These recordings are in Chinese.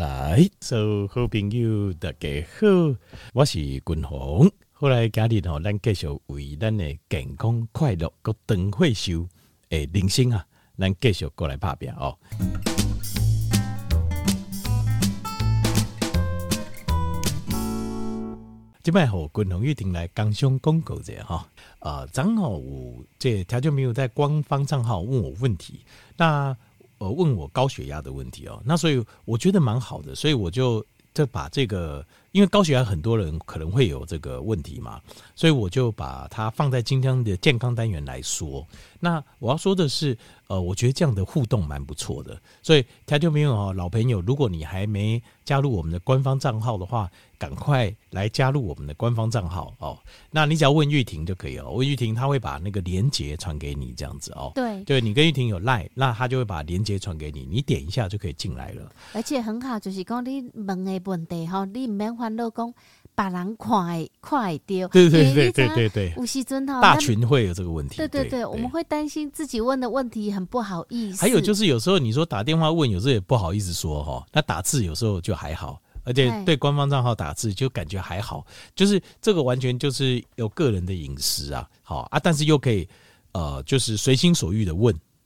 来，所有好朋友大家好，我是君鸿。后来今日吼，咱继续为咱的健康快乐个长岁寿诶人生啊，咱继续过来拍拼哦。今摆吼，君鸿一定来工商广告者哈啊，正好有这条就没有在官方账号问我问题，那。呃，问我高血压的问题哦，那所以我觉得蛮好的，所以我就就把这个，因为高血压很多人可能会有这个问题嘛，所以我就把它放在今天的健康单元来说。那我要说的是，呃，我觉得这样的互动蛮不错的，所以听众朋友哦，老朋友，如果你还没加入我们的官方账号的话，赶快来加入我们的官方账号哦。那你只要问玉婷就可以了，问玉婷，她会把那个连接传给你，这样子哦。对，对你跟玉婷有赖，那她就会把连接传给你，你点一下就可以进来了。而且很好，就是讲你问的问题哈，你唔免烦恼讲。把人快快丢，对对对对对对，吴锡尊哈，大群会有这个问题，对对对，我们会担心自己问的问题很不好意思。还有就是有时候你说打电话问，有时候也不好意思说哈，那打字有时候就还好，而且对官方账号打字就感觉还好，就是这个完全就是有个人的隐私啊，好啊，但是又可以呃，就是随心所欲的问。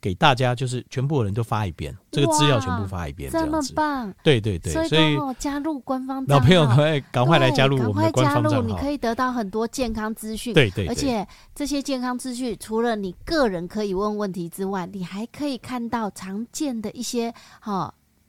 给大家就是全部人都发一遍，这个资料全部发一遍，这样子。这么棒！对对对，所以加入官方老朋友赶快赶快来加入我们的官方账号，你可以得到很多健康资讯。对对，而且这些健康资讯除了你个人可以问问题之外，你还可以看到常见的一些哈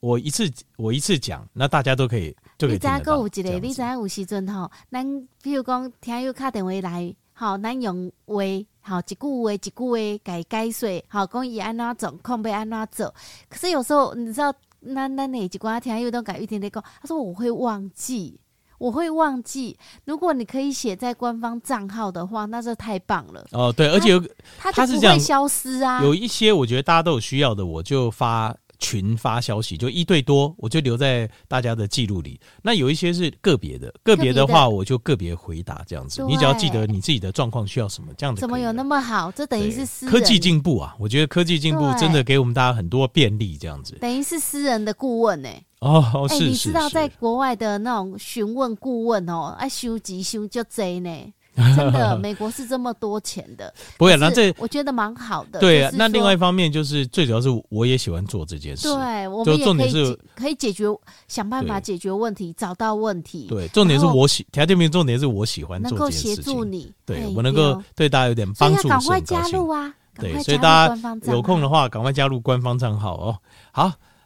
我一次我一次讲，那大家都可以就。你知影阁有一个？你知影有时阵吼，咱比如讲听友打电话来，吼，咱用话，吼，一句话一句话改解说，吼，讲伊安怎做，控要安怎做。可是有时候你知道，咱咱哪一寡听友都改一点点讲，他说我会忘记，我会忘记。如果你可以写在官方账号的话，那就太棒了。哦，对，而且有他他是这样消失啊。有一些我觉得大家都有需要的，我就发。群发消息就一对多，我就留在大家的记录里。那有一些是个别的，个别的话我就个别回答这样子。你只要记得你自己的状况需要什么，这样子。怎么有那么好？这等于是私人科技进步啊！我觉得科技进步真的给我们大家很多便利，这样子。等于是私人的顾问呢、欸？哦，是。你知道在国外的那种询问顾问哦，啊收集收就贼呢。真的，美国是这么多钱的。不会，那这我觉得蛮好的。对啊，那另外一方面就是最主要是我也喜欢做这件事。对，我们也可以可以解决，想办法解决问题，找到问题。对，重点是我喜，条件没重点是我喜欢做这件事情。能够协助你，对我能够对大家有点帮助，赶快加入啊！对，所以大家有空的话，赶快加入官方账号哦。好。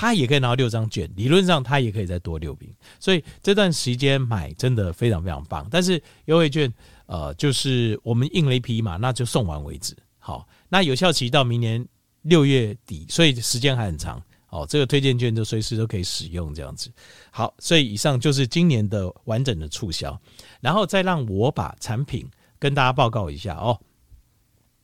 他也可以拿到六张券。理论上他也可以再多六瓶，所以这段时间买真的非常非常棒。但是优惠券，呃，就是我们印了一批嘛，那就送完为止。好。那有效期到明年六月底，所以时间还很长哦。这个推荐券就随时都可以使用，这样子。好，所以以上就是今年的完整的促销，然后再让我把产品跟大家报告一下哦。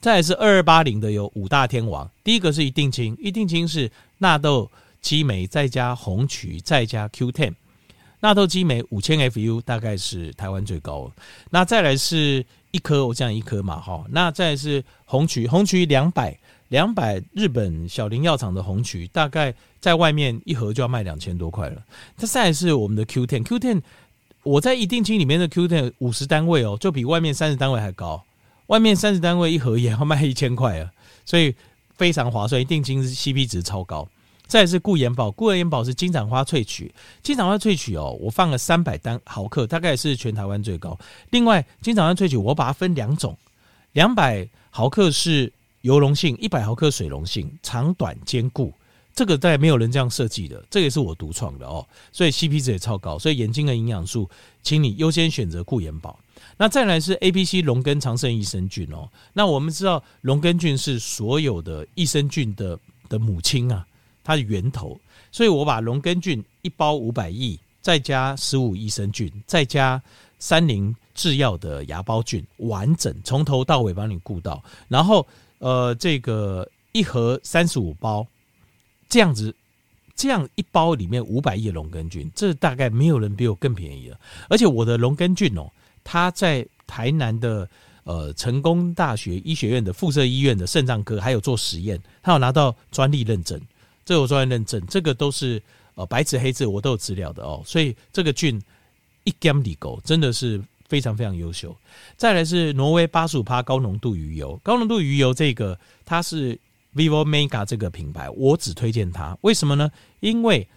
再来是二二八零的有五大天王，第一个是一定清，一定清是纳豆激酶再加红曲再加 Q10，纳豆激酶五千 FU 大概是台湾最高。那再来是一颗，我这样一颗嘛哈，那再来是红曲，红曲两百。两百日本小林药厂的红曲，大概在外面一盒就要卖两千多块了。它再来是我们的 Q ten，Q ten，我在一定清里面的 Q ten 五十单位哦，就比外面三十单位还高。外面三十单位一盒也要卖一千块啊，所以非常划算。一定金是 CP 值超高。再是固颜宝，固颜宝是金盏花萃取，金盏花萃取哦，我放了三百单毫克，大概是全台湾最高。另外，金盏花萃取我把它分两种，两百毫克是。油溶性一百毫克水溶性，长短兼顾，这个在没有人这样设计的，这个也是我独创的哦，所以 CP 值也超高，所以眼睛的营养素，请你优先选择固颜宝。那再来是 A、B、C 龙根长胜益生菌哦，那我们知道龙根菌是所有的益生菌的的母亲啊，它的源头，所以我把龙根菌一包五百亿，再加十五益生菌，再加三菱制药的芽孢菌，完整从头到尾帮你顾到，然后。呃，这个一盒三十五包，这样子，这样一包里面五百亿龙根菌，这大概没有人比我更便宜了。而且我的龙根菌哦，他在台南的呃成功大学医学院的附设医院的肾脏科还有做实验，他有拿到专利认证，这有专利认证，这个都是呃白纸黑字我都有资料的哦。所以这个菌一 gam 里狗真的是。非常非常优秀，再来是挪威八十五趴高浓度鱼油，高浓度鱼油这个它是 Vivo Mega 这个品牌，我只推荐它，为什么呢？因为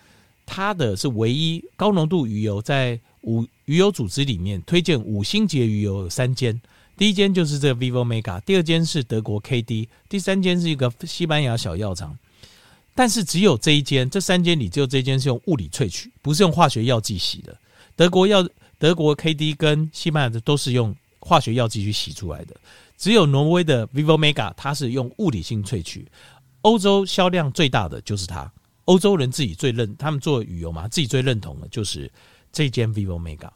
它的是唯一高浓度鱼油，在五鱼油组织里面推荐五星级鱼油有三间，第一间就是这个 Vivo Mega，第二间是德国 KD，第三间是一个西班牙小药厂，但是只有这一间，这三间里只有这间是用物理萃取，不是用化学药剂洗的，德国药。德国 KD 跟西班牙的都是用化学药剂去洗出来的，只有挪威的 Vivo Mega 它是用物理性萃取。欧洲销量最大的就是它，欧洲人自己最认，他们做鱼油嘛，自己最认同的就是这间 Vivo Mega。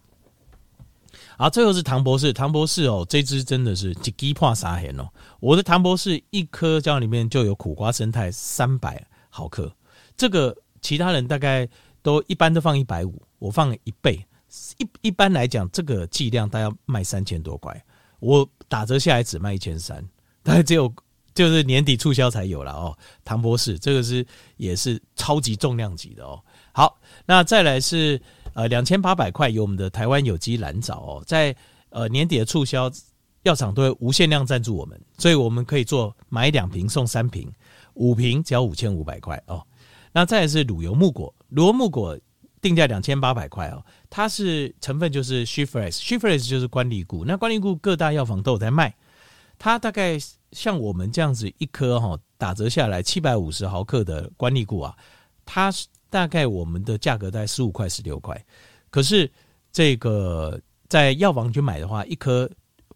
好，最后是唐博士，唐博士哦，这支真的是一支破三千哦。我的唐博士一颗胶里面就有苦瓜生态三百毫克，这个其他人大概都一般都放一百五，我放了一倍。一一般来讲，这个剂量大概卖三千多块，我打折下来只卖一千三，大概只有就是年底促销才有了哦。唐博士这个是也是超级重量级的哦。好，那再来是呃两千八百块有我们的台湾有机蓝藻哦，在呃年底的促销，药厂都会无限量赞助我们，所以我们可以做买两瓶送三瓶，五瓶只要五千五百块哦。那再是乳油木果，乳油木果定价两千八百块哦，它是成分就是 She-Fresh，She-Fresh 就是关荔菇，那关荔菇各大药房都有在卖，它大概像我们这样子一颗哈打折下来七百五十毫克的关荔菇啊，它是。大概我们的价格在十五块、十六块，可是这个在药房去买的话，一颗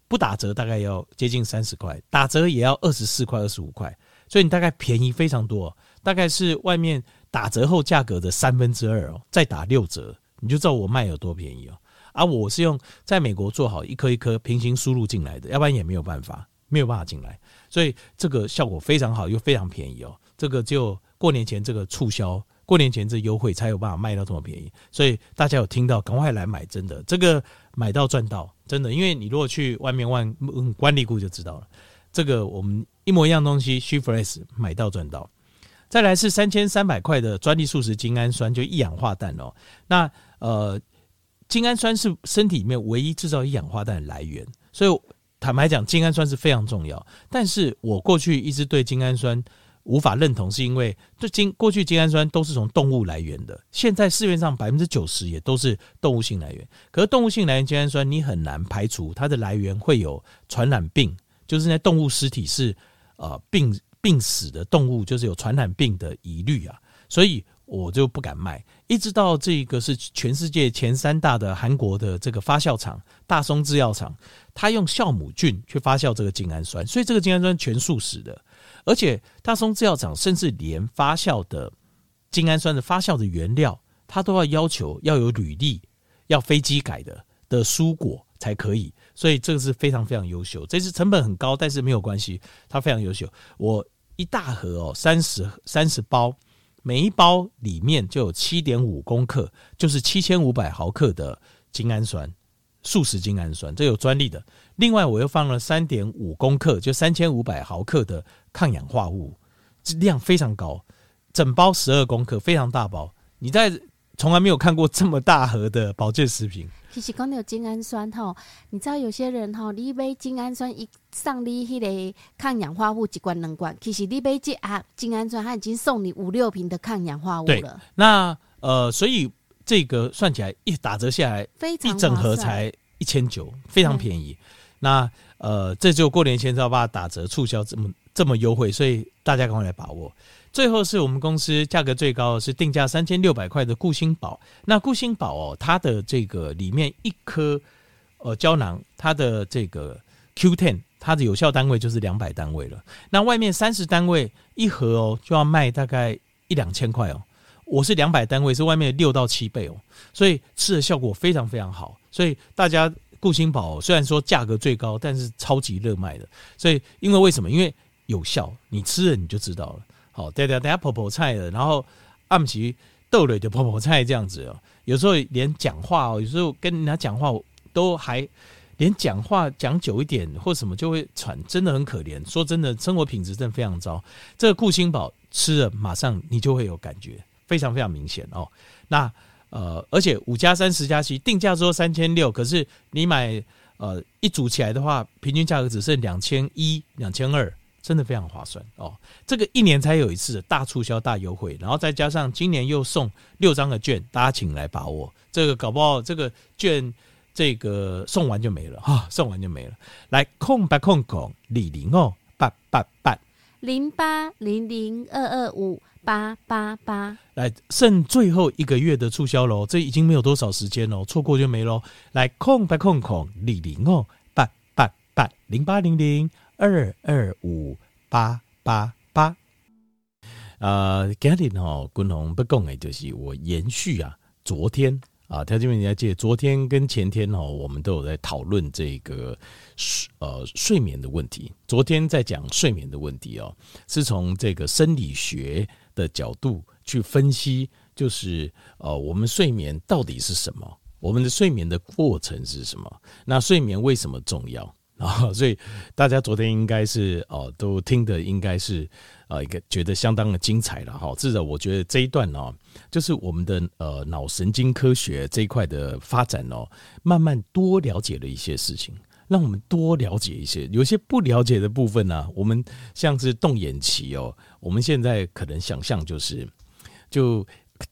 不打折大概要接近三十块，打折也要二十四块、二十五块，所以你大概便宜非常多，大概是外面打折后价格的三分之二哦，再打六折，你就知道我卖有多便宜哦。而我是用在美国做好一颗一颗平行输入进来的，要不然也没有办法，没有办法进来，所以这个效果非常好，又非常便宜哦。这个就过年前这个促销。过年前这优惠才有办法卖到这么便宜，所以大家有听到，赶快来买，真的，这个买到赚到，真的，因为你如果去外面问关荔菇就知道了，这个我们一模一样东西，She-Fresh 买到赚到。再来是三千三百块的专利素食精氨酸，就一氧化氮哦。那呃，精氨酸是身体里面唯一制造一氧化氮的来源，所以坦白讲，精氨酸是非常重要。但是我过去一直对精氨酸。无法认同，是因为这精过去精氨酸都是从动物来源的，现在市面上百分之九十也都是动物性来源。可是动物性来源精氨酸，你很难排除它的来源会有传染病，就是那动物尸体是呃病病死的动物，就是有传染病的疑虑啊，所以我就不敢卖。一直到这个是全世界前三大的韩国的这个发酵厂大松制药厂，它用酵母菌去发酵这个精氨酸，所以这个精氨酸全素食的。而且大松制药厂甚至连发酵的精氨酸的发酵的原料，它都要要求要有履历，要飞机改的的蔬果才可以。所以这个是非常非常优秀。这是成本很高，但是没有关系，它非常优秀。我一大盒哦，三十三十包，每一包里面就有七点五公克，就是七千五百毫克的精氨酸。素食精氨酸，这有专利的。另外，我又放了三点五公克，就三千五百毫克的抗氧化物，量非常高，整包十二公克，非常大包。你在从来没有看过这么大盒的保健食品。其实刚才有精氨酸哈，你知道有些人哈，你买精氨酸一上你迄个抗氧化物一罐两罐，其实你买这啊精氨酸，它已经送你五六瓶的抗氧化物了。那呃，所以。这个算起来一打折下来，一整盒才一千九，非常便宜。那呃，这就过年前才要把它打折促销这么这么优惠，所以大家赶快来把握。最后是我们公司价格最高的是定价三千六百块的固星宝。那固星宝哦，它的这个里面一颗呃胶囊，它的这个 Q10，它的有效单位就是两百单位了。那外面三十单位一盒哦，就要卖大概一两千块哦。我是两百单位，是外面六到七倍哦，所以吃的效果非常非常好。所以大家固星宝虽然说价格最高，但是超级热卖的。所以因为为什么？因为有效，你吃了你就知道了。好，对对，等下婆婆菜的，然后暗棋豆类的婆婆菜这样子哦。有时候连讲话哦，有时候跟人家讲话都还连讲话讲久一点或什么就会喘，真的很可怜。说真的，生活品质真的非常糟。这个顾星宝吃了，马上你就会有感觉。非常非常明显哦，那呃，而且五加三十加七定价说三千六，可是你买呃一组起来的话，平均价格只剩两千一、两千二，真的非常划算哦。这个一年才有一次的大促销、大优惠，然后再加上今年又送六张的券，大家请来把握。这个搞不好这个券这个送完就没了哈、哦，送完就没了。来空白空空李零哦八八八零八零零二二五。八八八，来剩最后一个月的促销喽，这已经没有多少时间喽，错过就没喽。来空白空空李玲哦，八八八零八零零二二五八八八。呃，今天哦，君宏不讲的就是我延续啊，昨天啊，条件问你要记得，昨天跟前天哦，我们都有在讨论这个睡呃睡眠的问题。昨天在讲睡眠的问题哦，是从这个生理学。的角度去分析，就是呃，我们睡眠到底是什么？我们的睡眠的过程是什么？那睡眠为什么重要？啊，所以大家昨天应该是哦，都听的应该是啊一个觉得相当的精彩了哈。至少我觉得这一段哦，就是我们的呃脑神经科学这一块的发展哦，慢慢多了解了一些事情，让我们多了解一些，有些不了解的部分呢、我们像是动眼期哦，我们现在可能想象就是，就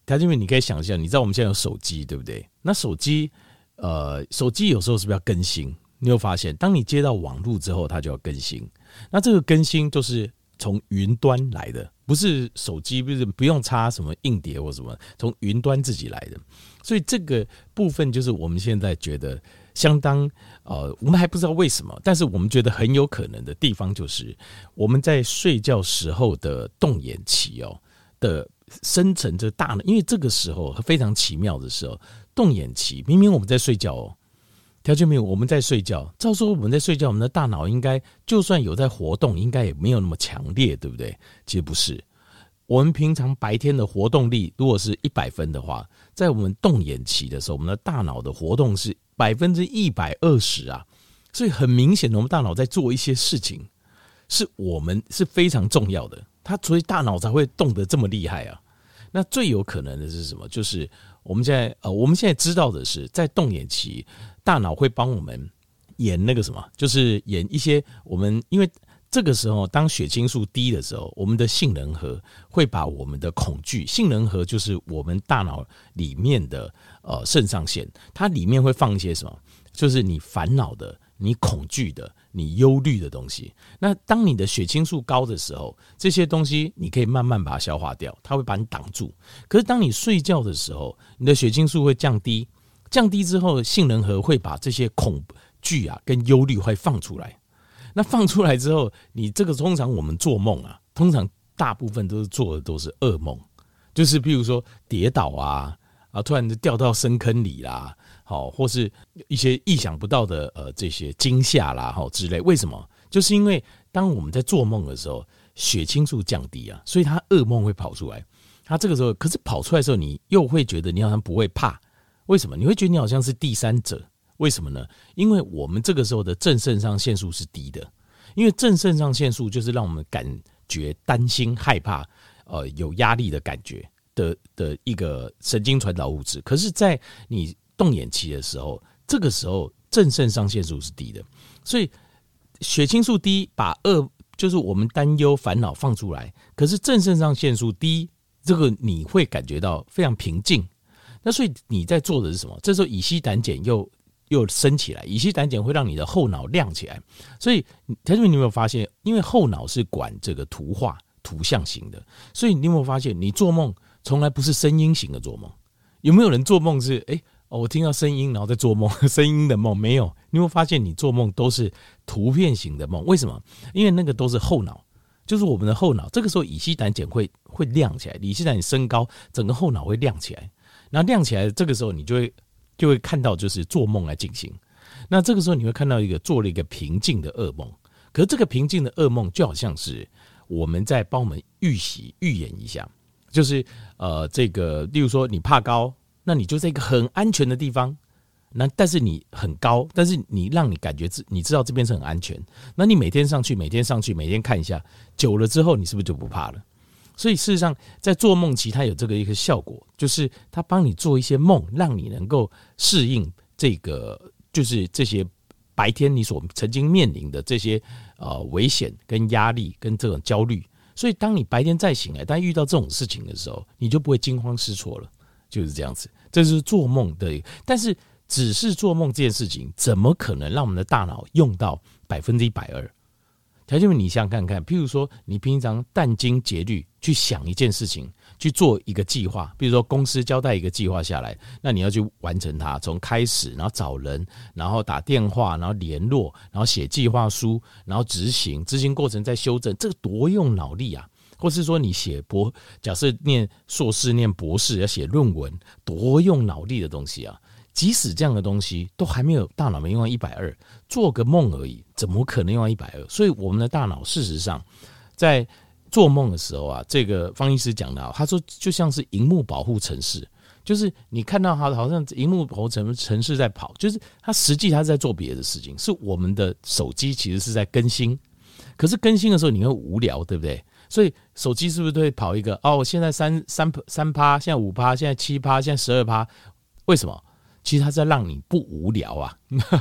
他因为你可以想象，你知道我们现在有手机对不对？那手机呃，手机有时候是不是要更新？你有发现，当你接到网络之后，它就要更新。那这个更新就是从云端来的，不是手机，不是不用插什么硬碟或什么，从云端自己来的。所以这个部分就是我们现在觉得相当呃，我们还不知道为什么，但是我们觉得很有可能的地方就是我们在睡觉时候的动眼期哦的生成这大脑，因为这个时候非常奇妙的时候，动眼期明明我们在睡觉哦。条件没有，我们在睡觉。照说我们在睡觉，我们的大脑应该就算有在活动，应该也没有那么强烈，对不对？其实不是。我们平常白天的活动力，如果是一百分的话，在我们动眼期的时候，我们的大脑的活动是百分之一百二十啊。所以很明显的，我们大脑在做一些事情，是我们是非常重要的。它所以大脑才会动得这么厉害啊。那最有可能的是什么？就是我们现在呃，我们现在知道的是，在动眼期。大脑会帮我们演那个什么，就是演一些我们，因为这个时候当血清素低的时候，我们的杏仁核会把我们的恐惧，杏仁核就是我们大脑里面的呃肾上腺，它里面会放一些什么，就是你烦恼的、你恐惧的、你忧虑的东西。那当你的血清素高的时候，这些东西你可以慢慢把它消化掉，它会把你挡住。可是当你睡觉的时候，你的血清素会降低。降低之后，杏仁核会把这些恐惧啊跟忧虑会放出来。那放出来之后，你这个通常我们做梦啊，通常大部分都是做的都是噩梦，就是比如说跌倒啊啊，突然就掉到深坑里啦，好，或是一些意想不到的呃这些惊吓啦，好之类。为什么？就是因为当我们在做梦的时候，血清素降低啊，所以他噩梦会跑出来。他这个时候，可是跑出来的时候，你又会觉得你好像不会怕。为什么你会觉得你好像是第三者？为什么呢？因为我们这个时候的正肾上腺素是低的，因为正肾上腺素就是让我们感觉担心、害怕、呃有压力的感觉的的一个神经传导物质。可是，在你动眼期的时候，这个时候正肾上腺素是低的，所以血清素低把恶就是我们担忧、烦恼放出来。可是正肾上腺素低，这个你会感觉到非常平静。那所以你在做的是什么？这时候乙烯胆碱又又升起来，乙烯胆碱会让你的后脑亮起来。所以，他说你有没有发现？因为后脑是管这个图画、图像型的，所以你有没有发现，你做梦从来不是声音型的做梦？有没有人做梦是哎哦，我听到声音然后在做梦，声音的梦没有？你有没有发现你做梦都是图片型的梦？为什么？因为那个都是后脑，就是我们的后脑。这个时候乙烯胆碱会会亮起来，乙醯胆碱升高，整个后脑会亮起来。那亮起来，这个时候你就会就会看到，就是做梦来进行。那这个时候你会看到一个做了一个平静的噩梦，可是这个平静的噩梦就好像是我们在帮我们预习预演一下，就是呃，这个例如说你怕高，那你就在一个很安全的地方，那但是你很高，但是你让你感觉自你知道这边是很安全，那你每天上去，每天上去，每天看一下，久了之后，你是不是就不怕了？所以事实上，在做梦期，它有这个一个效果，就是它帮你做一些梦，让你能够适应这个，就是这些白天你所曾经面临的这些呃危险跟压力跟这种焦虑。所以，当你白天再醒来，但遇到这种事情的时候，你就不会惊慌失措了，就是这样子。这是做梦的，但是只是做梦这件事情，怎么可能让我们的大脑用到百分之一百二？条件你想想看看，譬如说，你平常殚精竭虑去想一件事情，去做一个计划，比如说公司交代一个计划下来，那你要去完成它，从开始，然后找人，然后打电话，然后联络，然后写计划书，然后执行，执行过程再修正，这个多用脑力啊！或是说你写博，假设念硕士、念博士要写论文，多用脑力的东西啊！即使这样的东西都还没有大脑没用到一百二，做个梦而已，怎么可能用到一百二？所以我们的大脑事实上在做梦的时候啊，这个方医师讲的，他说就像是荧幕保护城市，就是你看到它好像荧幕头城城市在跑，就是它实际它是在做别的事情。是我们的手机其实是在更新，可是更新的时候你会无聊，对不对？所以手机是不是都会跑一个？哦，现在三三三趴，现在五趴，现在七趴，现在十二趴，为什么？其实它在让你不无聊啊，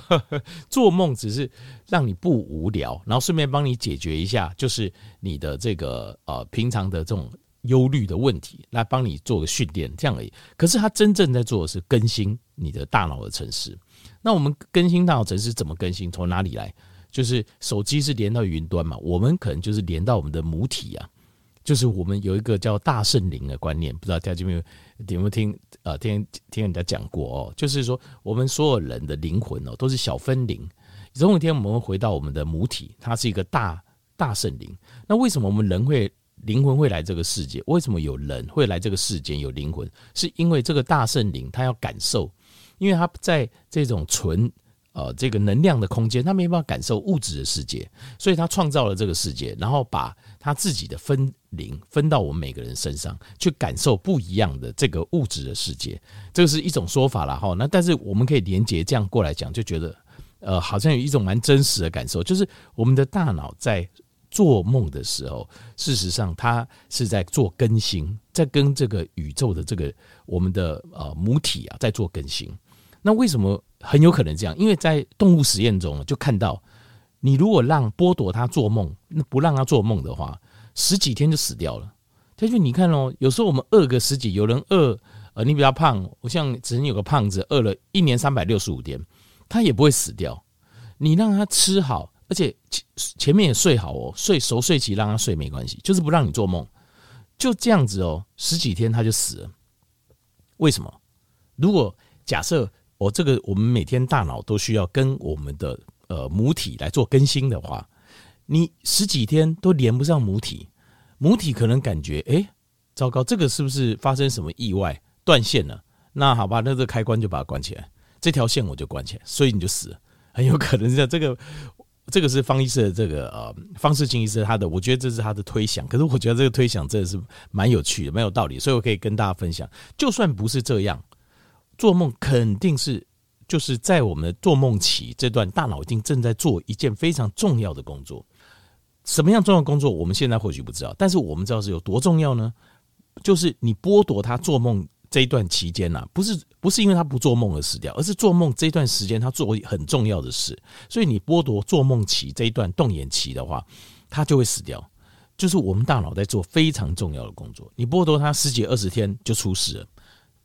做梦只是让你不无聊，然后顺便帮你解决一下，就是你的这个呃平常的这种。忧虑的问题，来帮你做个训练，这样而已。可是他真正在做的是更新你的大脑的城市。那我们更新大脑城市怎么更新？从哪里来？就是手机是连到云端嘛，我们可能就是连到我们的母体啊。就是我们有一个叫大圣灵的观念，不知道大家有没有有没有听啊？听听人家讲过哦。就是说，我们所有人的灵魂哦，都是小分灵。总有一天我们会回到我们的母体，它是一个大大圣灵。那为什么我们人会？灵魂会来这个世界，为什么有人会来这个世间？有灵魂，是因为这个大圣灵他要感受，因为他在这种纯呃这个能量的空间，他没办法感受物质的世界，所以他创造了这个世界，然后把他自己的分灵分到我们每个人身上，去感受不一样的这个物质的世界。这个是一种说法了哈。那但是我们可以连接这样过来讲，就觉得呃好像有一种蛮真实的感受，就是我们的大脑在。做梦的时候，事实上它是在做更新，在跟这个宇宙的这个我们的呃母体啊在做更新。那为什么很有可能这样？因为在动物实验中就看到，你如果让剥夺他做梦，那不让他做梦的话，十几天就死掉了。他就你看哦，有时候我们饿个十几，有人饿呃，你比较胖，我像曾经有个胖子饿了一年三百六十五天，他也不会死掉。你让他吃好。而且前前面也睡好哦，睡熟睡起让他睡没关系，就是不让你做梦，就这样子哦，十几天他就死了。为什么？如果假设我这个我们每天大脑都需要跟我们的呃母体来做更新的话，你十几天都连不上母体，母体可能感觉哎，糟糕，这个是不是发生什么意外断线了？那好吧，那这开关就把它关起来，这条线我就关起来，所以你就死了，很有可能是这个。这个是方医师的这个呃方识钦医师他的，我觉得这是他的推想。可是我觉得这个推想真的是蛮有趣的，蛮有道理，所以我可以跟大家分享。就算不是这样，做梦肯定是就是在我们的做梦期这段，大脑一定正在做一件非常重要的工作。什么样重要工作，我们现在或许不知道，但是我们知道是有多重要呢？就是你剥夺他做梦。这一段期间呐，不是不是因为他不做梦而死掉，而是做梦这段时间他做很重要的事，所以你剥夺做梦期这一段动眼期的话，他就会死掉。就是我们大脑在做非常重要的工作，你剥夺他十几二十天就出事了，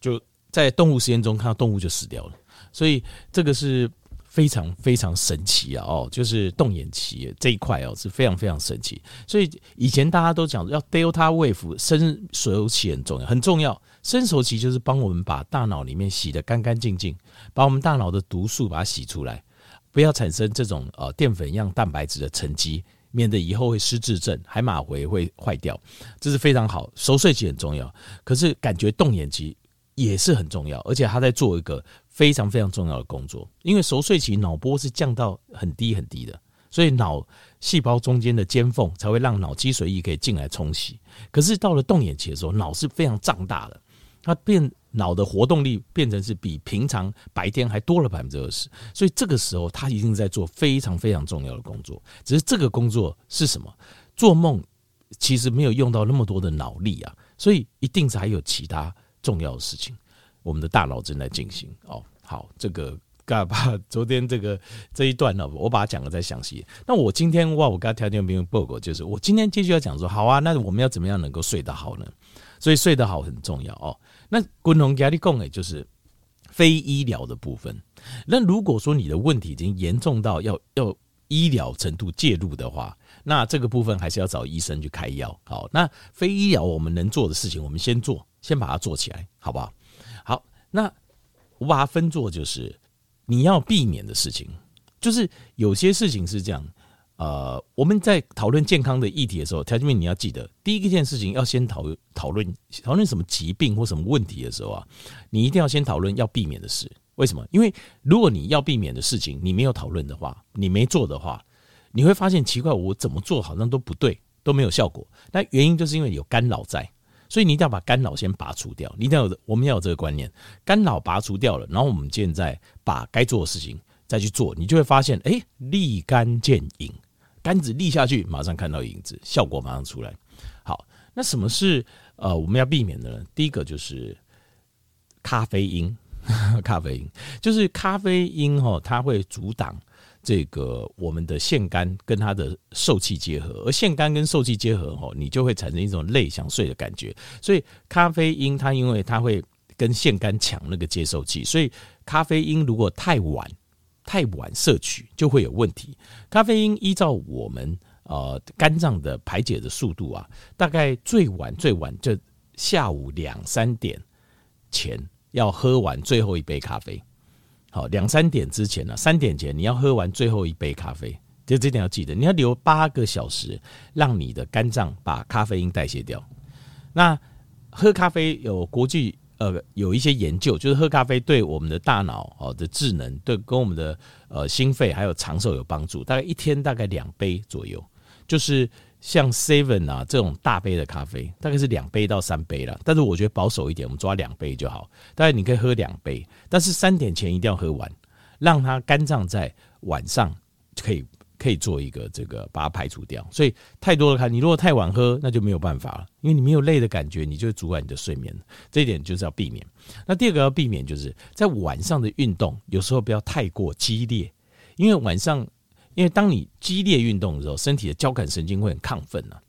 就在动物实验中看到动物就死掉了，所以这个是。非常非常神奇啊！哦，就是动眼期这一块哦，是非常非常神奇。所以以前大家都讲要 Delta Wave 深熟期很重要，很重要。深熟期就是帮我们把大脑里面洗得干干净净，把我们大脑的毒素把它洗出来，不要产生这种呃淀粉样蛋白质的沉积，免得以后会失智症、海马回会坏掉。这是非常好，熟睡期很重要。可是感觉动眼期也是很重要，而且他在做一个。非常非常重要的工作，因为熟睡期脑波是降到很低很低的，所以脑细胞中间的尖缝才会让脑脊髓液可以进来冲洗。可是到了动眼期的时候，脑是非常胀大的，它变脑的活动力变成是比平常白天还多了百分之二十，所以这个时候他一定在做非常非常重要的工作。只是这个工作是什么？做梦其实没有用到那么多的脑力啊，所以一定是还有其他重要的事情。我们的大脑正在进行哦，好，这个嘎巴昨天这个这一段呢，我把它讲的再详细。那我今天哇，我刚条件没有报告，就是我今天继续要讲说，好啊，那我们要怎么样能够睡得好呢？所以睡得好很重要哦。那滚龙压力供诶，就是非医疗的部分。那如果说你的问题已经严重到要要医疗程度介入的话，那这个部分还是要找医生去开药。好，那非医疗我们能做的事情，我们先做，先把它做起来，好不好？好那我把它分作就是你要避免的事情，就是有些事情是这样，呃，我们在讨论健康的议题的时候，条件面你要记得，第一件事情要先讨讨论讨论什么疾病或什么问题的时候啊，你一定要先讨论要避免的事。为什么？因为如果你要避免的事情你没有讨论的话，你没做的话，你会发现奇怪，我怎么做好像都不对，都没有效果。那原因就是因为有干扰在。所以你一定要把干扰先拔除掉。你一定要有，我们要有这个观念，干扰拔除掉了，然后我们现在把该做的事情再去做，你就会发现，哎、立竿见影，杆子立下去，马上看到影子，效果马上出来。好，那什么是呃我们要避免的呢？第一个就是咖啡因，咖啡因就是咖啡因哈，它会阻挡。这个我们的腺苷跟它的受器结合，而腺苷跟受器结合哦，你就会产生一种累想睡的感觉。所以咖啡因它因为它会跟腺苷抢那个接受器，所以咖啡因如果太晚太晚摄取就会有问题。咖啡因依照我们呃肝脏的排解的速度啊，大概最晚最晚就下午两三点前要喝完最后一杯咖啡。好，两三点之前呢，三点前你要喝完最后一杯咖啡，就这点要记得，你要留八个小时，让你的肝脏把咖啡因代谢掉。那喝咖啡有国际呃有一些研究，就是喝咖啡对我们的大脑哦的智能，对跟我们的呃心肺还有长寿有帮助，大概一天大概两杯左右，就是。像 Seven 啊这种大杯的咖啡，大概是两杯到三杯了。但是我觉得保守一点，我们抓两杯就好。大概你可以喝两杯，但是三点前一定要喝完，让它肝脏在晚上可以可以做一个这个把它排除掉。所以太多的咖，你如果太晚喝，那就没有办法了，因为你没有累的感觉，你就阻碍你的睡眠。这一点就是要避免。那第二个要避免，就是在晚上的运动，有时候不要太过激烈，因为晚上。因为当你激烈运动的时候，身体的交感神经会很亢奋啊。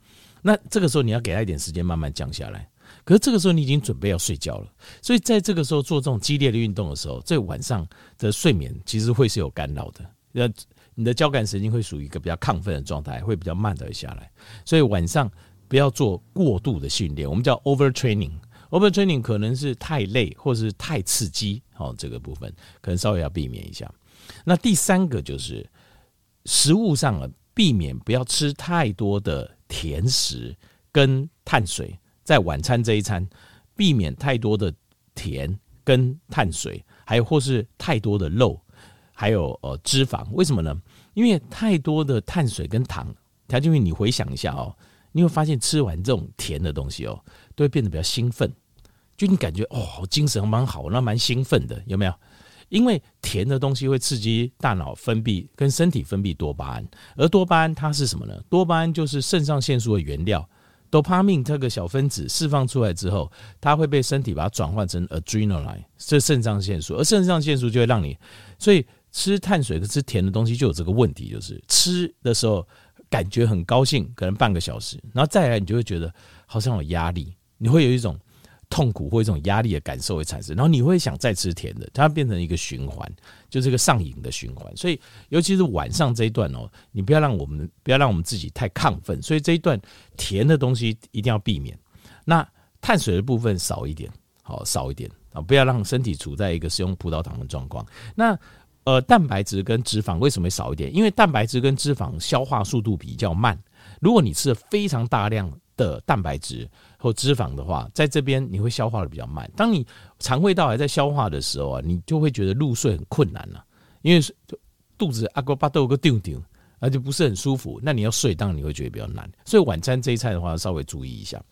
那这个时候你要给他一点时间慢慢降下来。可是这个时候你已经准备要睡觉了，所以在这个时候做这种激烈的运动的时候，这晚上的睡眠其实会是有干扰的。那你的交感神经会属于一个比较亢奋的状态，会比较慢的下来。所以晚上不要做过度的训练，我们叫 overtraining。overtraining 可能是太累或是太刺激，哦，这个部分可能稍微要避免一下。那第三个就是。食物上啊，避免不要吃太多的甜食跟碳水，在晚餐这一餐，避免太多的甜跟碳水，还有或是太多的肉，还有呃脂肪。为什么呢？因为太多的碳水跟糖，它就会你回想一下哦，你会发现吃完这种甜的东西哦，都会变得比较兴奋，就你感觉哦，精神蛮好，那蛮兴奋的，有没有？因为甜的东西会刺激大脑分泌跟身体分泌多巴胺，而多巴胺它是什么呢？多巴胺就是肾上腺素的原料。多巴胺这个小分子释放出来之后，它会被身体把它转换成 adrenaline，这肾上腺素，而肾上腺素就会让你，所以吃碳水和吃甜的东西就有这个问题，就是吃的时候感觉很高兴，可能半个小时，然后再来你就会觉得好像有压力，你会有一种。痛苦或一种压力的感受会产生，然后你会想再吃甜的，它变成一个循环，就是一个上瘾的循环。所以，尤其是晚上这一段哦，你不要让我们不要让我们自己太亢奋，所以这一段甜的东西一定要避免。那碳水的部分少一点，好少一点啊，不要让身体处在一个使用葡萄糖的状况。那呃，蛋白质跟脂肪为什么会少一点？因为蛋白质跟脂肪消化速度比较慢。如果你吃了非常大量的蛋白质或脂肪的话，在这边你会消化的比较慢。当你肠胃道还在消化的时候啊，你就会觉得入睡很困难了，因为肚子阿哥巴豆个丢丢，而且不是很舒服。那你要睡，当然你会觉得比较难。所以晚餐这一餐的话，稍微注意一下，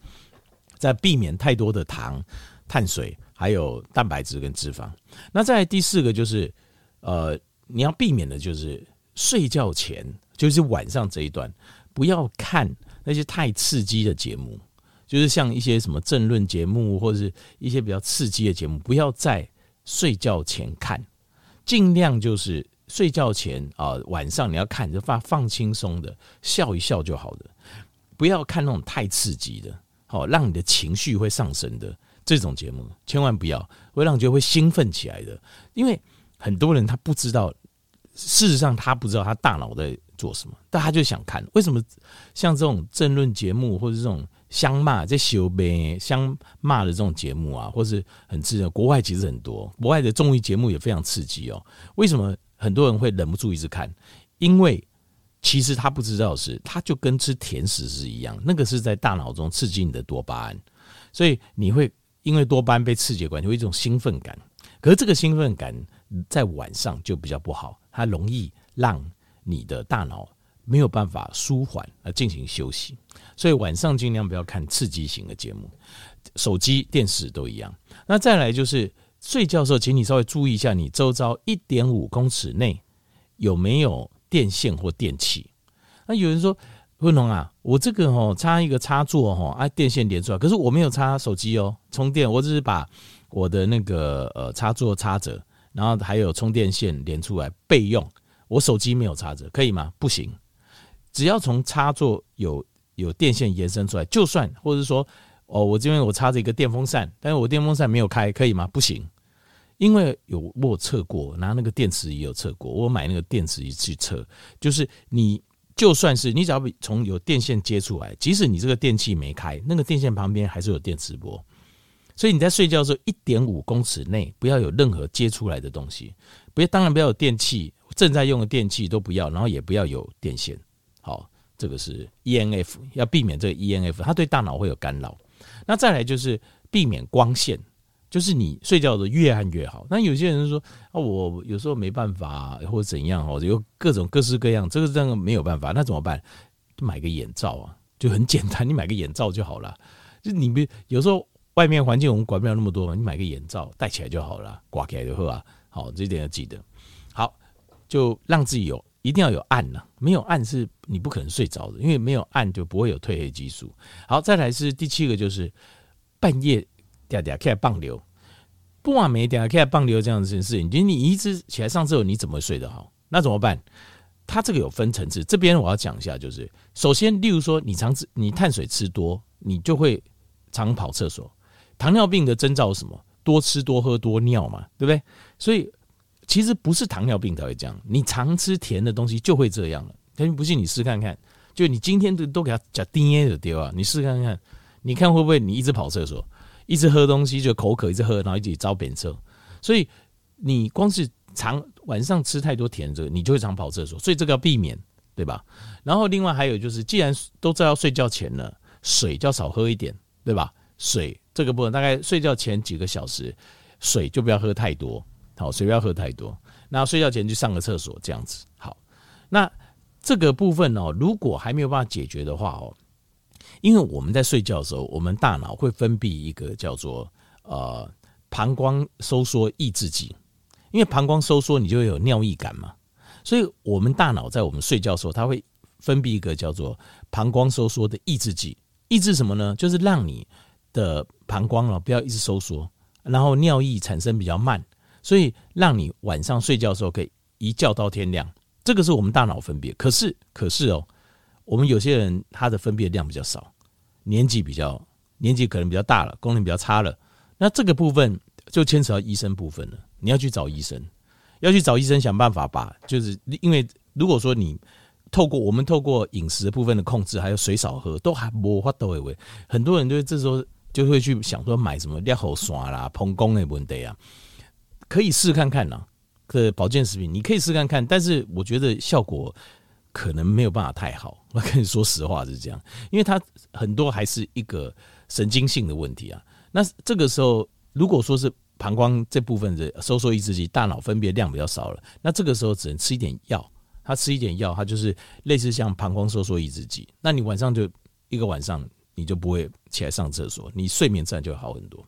在避免太多的糖、碳水，还有蛋白质跟脂肪。那再来第四个就是，呃，你要避免的就是睡觉前，就是晚上这一段，不要看。那些太刺激的节目，就是像一些什么政论节目，或者是一些比较刺激的节目，不要在睡觉前看，尽量就是睡觉前啊，晚上你要看就放放轻松的，笑一笑就好了，不要看那种太刺激的，好让你的情绪会上升的这种节目，千万不要会让你觉得会兴奋起来的，因为很多人他不知道，事实上他不知道他大脑在。做什么？但他就想看。为什么像这种政论节目，或者这种相骂、在修呗相骂的这种节目啊，或是很刺激？国外其实很多，国外的综艺节目也非常刺激哦。为什么很多人会忍不住一直看？因为其实他不知道是，他就跟吃甜食是一样，那个是在大脑中刺激你的多巴胺，所以你会因为多巴胺被刺激的关系，会一种兴奋感。可是这个兴奋感在晚上就比较不好，它容易让。你的大脑没有办法舒缓而进行休息，所以晚上尽量不要看刺激型的节目，手机、电视都一样。那再来就是睡觉的时候，请你稍微注意一下，你周遭一点五公尺内有没有电线或电器。那有人说，文龙啊，我这个哦插一个插座哦，啊电线连出来，可是我没有插手机哦，充电，我只是把我的那个呃插座插着，然后还有充电线连出来备用。我手机没有插着，可以吗？不行，只要从插座有有电线延伸出来，就算或者说哦，我这边我插着一个电风扇，但是我电风扇没有开，可以吗？不行，因为有我测过，拿那个电池仪有测过，我买那个电池仪去测，就是你就算是你只要从有电线接出来，即使你这个电器没开，那个电线旁边还是有电磁波，所以你在睡觉的时候，一点五公尺内不要有任何接出来的东西，不要，当然不要有电器。正在用的电器都不要，然后也不要有电线。好，这个是 E N F，要避免这个 E N F，它对大脑会有干扰。那再来就是避免光线，就是你睡觉的时候越暗越好。那有些人说啊，我有时候没办法或者怎样哦，有各种各式各样，这个这个没有办法，那怎么办？买个眼罩啊，就很简单，你买个眼罩就好了。就你别有时候外面环境我们管不了那么多嘛，你买个眼罩戴起来就好了，挂起来就好啊。好，这一点要记得。好。就让自己有一定要有暗呐，没有暗是你不可能睡着的，因为没有暗就不会有褪黑激素。好，再来是第七个，就是半夜嗲嗲起来棒流，不晚没嗲起来棒流这样子的事情，就你一直起来上厕所，你怎么睡得好？那怎么办？它这个有分层次，这边我要讲一下，就是首先，例如说你常吃你碳水吃多，你就会常跑厕所。糖尿病的征兆是什么？多吃多喝多尿嘛，对不对？所以。其实不是糖尿病才会这样，你常吃甜的东西就会这样了。但不信你试看看，就你今天都都给他讲 DNA 的丢啊，你试看看，你看会不会你一直跑厕所，一直喝东西就口渴，一直喝，然后一直招扁车。所以你光是常晚上吃太多甜的，你就会常跑厕所，所以这个要避免，对吧？然后另外还有就是，既然都知道要睡觉前了，水就要少喝一点，对吧？水这个部分大概睡觉前几个小时，水就不要喝太多。好，水不要喝太多。那睡觉前去上个厕所，这样子。好，那这个部分哦，如果还没有办法解决的话哦，因为我们在睡觉的时候，我们大脑会分泌一个叫做呃膀胱收缩抑制剂。因为膀胱收缩，你就会有尿意感嘛。所以我们大脑在我们睡觉的时候，它会分泌一个叫做膀胱收缩的抑制剂。抑制什么呢？就是让你的膀胱哦不要一直收缩，然后尿意产生比较慢。所以让你晚上睡觉的时候可以一觉到天亮，这个是我们大脑分别。可是，可是哦，我们有些人他的分别量比较少，年纪比较年纪可能比较大了，功能比较差了。那这个部分就牵扯到医生部分了。你要去找医生，要去找医生想办法把，就是因为如果说你透过我们透过饮食的部分的控制，还有水少喝，都还无法度的。很多人就这时候就会去想说买什么烈喉酸啦、膨宫的问题啊。可以试看看呐，这保健食品你可以试看看，但是我觉得效果可能没有办法太好。我跟你说实话是这样，因为它很多还是一个神经性的问题啊。那这个时候，如果说是膀胱这部分的收缩抑制剂，大脑分泌量比较少了，那这个时候只能吃一点药。他吃一点药，它就是类似像膀胱收缩抑制剂。那你晚上就一个晚上，你就不会起来上厕所，你睡眠自然就好很多。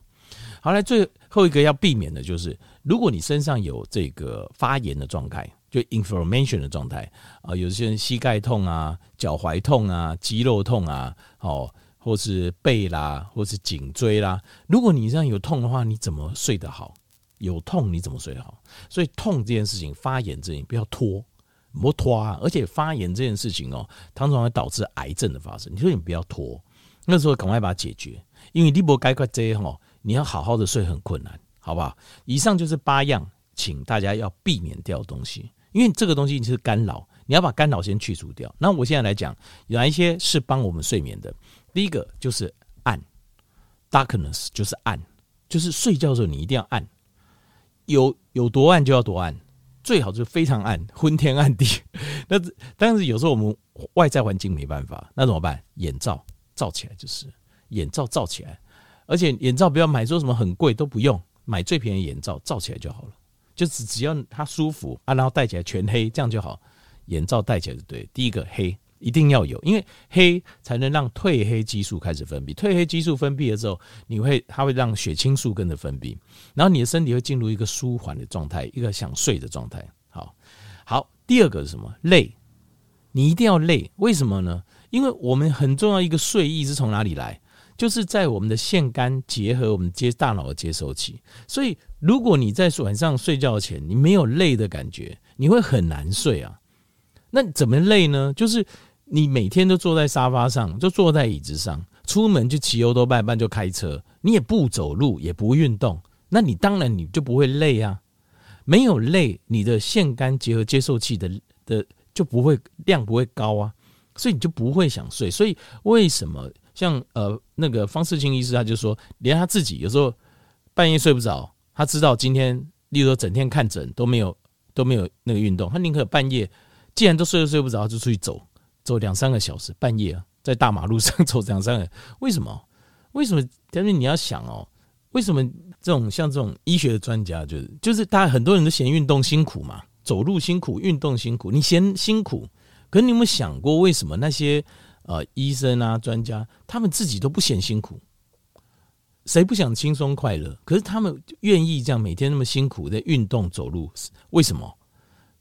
好，来最后一个要避免的就是，如果你身上有这个发炎的状态，就 inflammation 的状态啊，有些人膝盖痛啊、脚踝痛啊、肌肉痛啊，哦，或是背啦，或是颈椎啦，如果你这样有痛的话，你怎么睡得好？有痛你怎么睡得好？所以痛这件事情，发炎这件事情不要拖，不拖啊！而且发炎这件事情哦，常常会导致癌症的发生。你说你不要拖，那时候赶快把它解决，因为你不该快这样哦。你要好好的睡很困难，好不好？以上就是八样，请大家要避免掉东西，因为这个东西是干扰，你要把干扰先去除掉。那我现在来讲，哪一些是帮我们睡眠的？第一个就是暗，darkness 就是暗，就是睡觉的时候你一定要暗，有有多暗就要多暗，最好就非常暗，昏天暗地。那 但是有时候我们外在环境没办法，那怎么办？眼罩罩起来就是，眼罩罩起来。而且眼罩不要买说什么很贵都不用，买最便宜眼罩罩起来就好了，就只只要它舒服啊，然后戴起来全黑这样就好。眼罩戴起来就对。第一个黑一定要有，因为黑才能让褪黑激素开始分泌。褪黑激素分泌了之后，你会它会让血清素跟着分泌，然后你的身体会进入一个舒缓的状态，一个想睡的状态。好，好，第二个是什么？累，你一定要累。为什么呢？因为我们很重要一个睡意是从哪里来？就是在我们的腺苷结合我们接大脑的接收器，所以如果你在晚上睡觉前你没有累的感觉，你会很难睡啊。那怎么累呢？就是你每天都坐在沙发上，就坐在椅子上，出门就骑欧多拜半就开车，你也不走路也不运动，那你当然你就不会累啊。没有累，你的腺苷结合接受器的的就不会量不会高啊，所以你就不会想睡。所以为什么？像呃那个方世清医师，他就说，连他自己有时候半夜睡不着，他知道今天，例如说整天看诊都没有都没有那个运动，他宁可半夜，既然都睡都睡不着，就出去走走两三个小时，半夜啊，在大马路 上走两三个，为什么？为什么？但是你要想哦，为什么这种像这种医学的专家，就是就是大家很多人都嫌运动辛苦嘛，走路辛苦，运动辛苦，你嫌辛苦，可是你有没有想过，为什么那些？呃，医生啊，专家，他们自己都不嫌辛苦，谁不想轻松快乐？可是他们愿意这样每天那么辛苦的运动走路，为什么？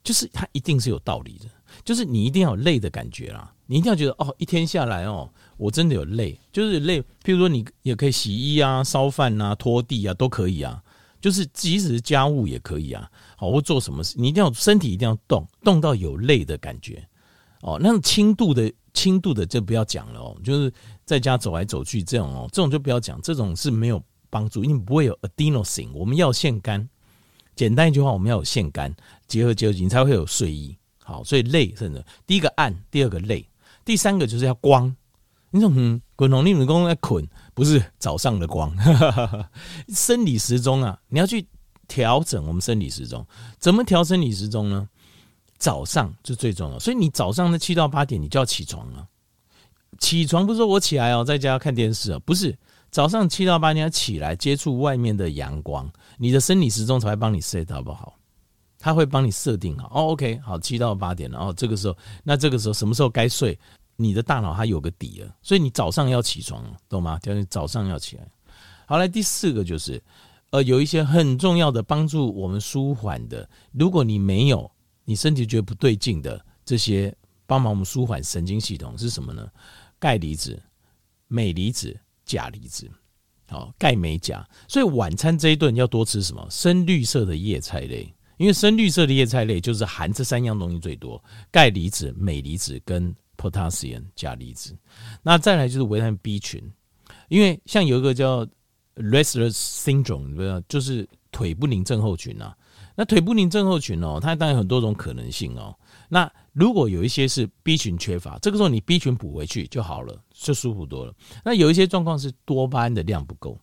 就是他一定是有道理的，就是你一定要有累的感觉啦，你一定要觉得哦，一天下来哦，我真的有累，就是累。譬如说，你也可以洗衣啊、烧饭啊、拖地啊，都可以啊。就是即使是家务也可以啊，好，或做什么事，你一定要身体一定要动，动到有累的感觉哦，那种轻度的。轻度的就不要讲了哦，就是在家走来走去这种哦，这种就不要讲，这种是没有帮助，因为不会有 adenosine。我们要腺苷，简单一句话，我们要有腺苷结合结合，你才会有睡意。好，所以累是的，第一个暗，第二个累，第三个就是要光。你说嗯，滚龙你们公在困，不是早上的光，生理时钟啊，你要去调整我们生理时钟，怎么调生理时钟呢？早上是最重要，所以你早上的七到八点你就要起床了。起床不是说我起来哦，在家看电视哦，不是。早上七到八点要起来接触外面的阳光，你的生理时钟才会帮你 set 好不好？他会帮你设定好。哦，OK，好，七到八点了，然后这个时候，那这个时候什么时候该睡？你的大脑它有个底了，所以你早上要起床，懂吗？叫你早上要起来。好，来第四个就是，呃，有一些很重要的帮助我们舒缓的，如果你没有。你身体觉得不对劲的这些帮忙我们舒缓神经系统是什么呢？钙离子、镁离子、钾离子，好，钙、镁、钾。所以晚餐这一顿要多吃什么？深绿色的叶菜类，因为深绿色的叶菜类就是含这三样东西最多：钙离子、镁离子跟 potassium 钾离子。那再来就是维他命 B 群，因为像有一个叫 Restless syndrome，不要就是腿不宁症候群啊。那腿不宁症候群哦，它当然很多种可能性哦。那如果有一些是 B 群缺乏，这个时候你 B 群补回去就好了，就舒服多了。那有一些状况是多巴胺的量不够，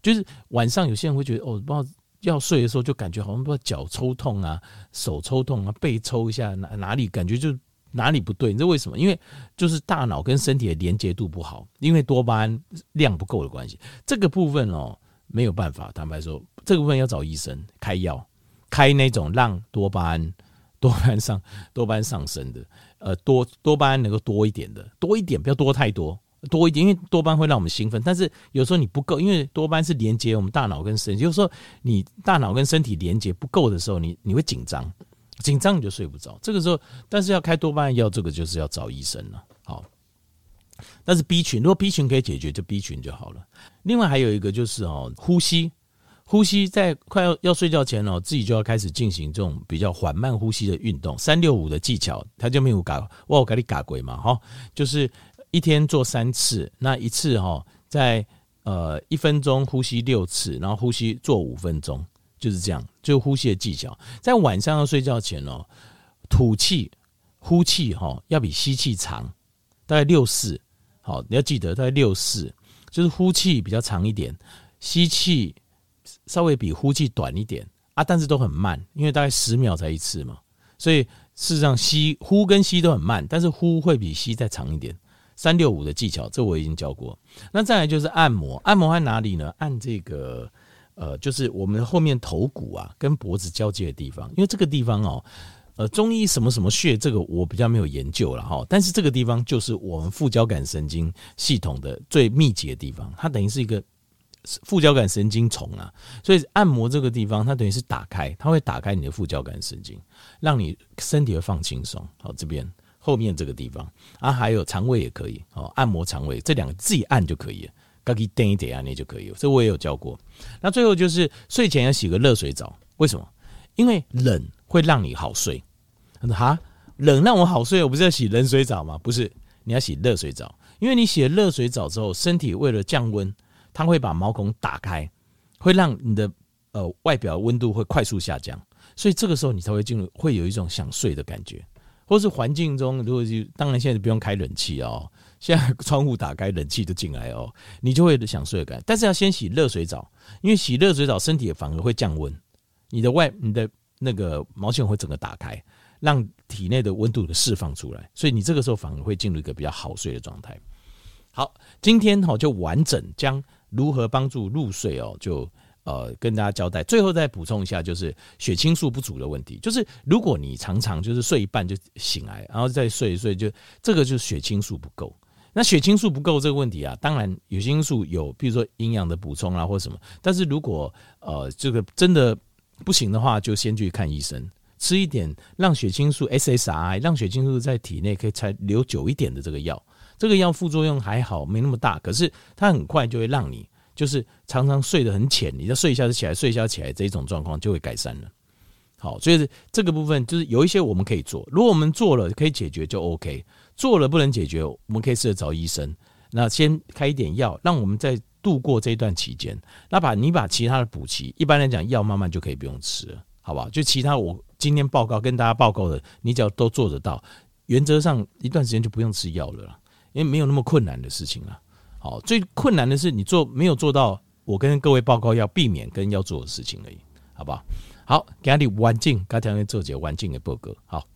就是晚上有些人会觉得哦，不知道要睡的时候就感觉好像不知道脚抽痛啊、手抽痛啊、背抽一下哪哪里感觉就哪里不对，你知道为什么？因为就是大脑跟身体的连接度不好，因为多巴胺量不够的关系。这个部分哦没有办法，坦白说，这个部分要找医生开药。开那种让多巴胺、多巴胺上、多巴胺上升的，呃，多多巴胺能够多一点的，多一点，不要多太多，多一点，因为多巴胺会让我们兴奋，但是有时候你不够，因为多巴胺是连接我们大脑跟身体，就是说你大脑跟身体连接不够的时候，你你会紧张，紧张你就睡不着。这个时候，但是要开多巴胺药，这个就是要找医生了。好，但是 B 群，如果 B 群可以解决，就 B 群就好了。另外还有一个就是哦，呼吸。呼吸在快要要睡觉前哦，自己就要开始进行这种比较缓慢呼吸的运动，三六五的技巧，他就没有搞，我给你搞鬼嘛哈，就是一天做三次，那一次哈，在呃一分钟呼吸六次，然后呼吸做五分钟，就是这样，就呼吸的技巧，在晚上要睡觉前哦，吐气、呼气哈要比吸气长，大概六四，好，你要记得大概六四，就是呼气比较长一点，吸气。稍微比呼气短一点啊，但是都很慢，因为大概十秒才一次嘛，所以事实上吸呼跟吸都很慢，但是呼会比吸再长一点。三六五的技巧，这我已经教过。那再来就是按摩，按摩在哪里呢？按这个呃，就是我们后面头骨啊跟脖子交接的地方，因为这个地方哦，呃，中医什么什么穴，这个我比较没有研究了哈。但是这个地方就是我们副交感神经系统的最密集的地方，它等于是一个副交感神经丛啊。所以按摩这个地方，它等于是打开，它会打开你的副交感神经，让你身体会放轻松。好，这边后面这个地方啊，还有肠胃也可以哦，按摩肠胃这两个自己按就可以了，可以垫一点啊，那就可以了。这我也有教过。那最后就是睡前要洗个热水澡，为什么？因为冷会让你好睡。他说：“哈，冷让我好睡，我不是要洗冷水澡吗？不是，你要洗热水澡，因为你洗了热水澡之后，身体为了降温，它会把毛孔打开，会让你的呃外表温度会快速下降，所以这个时候你才会进入，会有一种想睡的感觉。或是环境中，如果就当然现在不用开冷气哦，现在窗户打开，冷气就进来哦，你就会有想睡的感觉。但是要先洗热水澡，因为洗热水澡身体反而会降温，你的外你的那个毛细孔会整个打开。”让体内的温度的释放出来，所以你这个时候反而会进入一个比较好睡的状态。好，今天哈就完整将如何帮助入睡哦，就呃跟大家交代。最后再补充一下，就是血清素不足的问题。就是如果你常常就是睡一半就醒来，然后再睡一睡，就这个就是血清素不够。那血清素不够这个问题啊，当然有些因素有，比如说营养的补充啊或什么。但是如果呃这个真的不行的话，就先去看医生。吃一点让血清素 SSRI，让血清素在体内可以才留久一点的这个药，这个药副作用还好，没那么大，可是它很快就会让你就是常常睡得很浅，你再睡一下就起来，睡一下起来这一种状况就会改善了。好，所以这个部分就是有一些我们可以做，如果我们做了可以解决就 OK，做了不能解决，我们可以试着找医生，那先开一点药，让我们在度过这一段期间，那把你把其他的补齐，一般来讲药慢慢就可以不用吃了，好不好？就其他我。今天报告跟大家报告的，你只要都做得到，原则上一段时间就不用吃药了，因为没有那么困难的事情了。好，最困难的是你做没有做到，我跟各位报告要避免跟要做的事情而已，好不好？好，给你环境，刚才做这个环境的报告，好。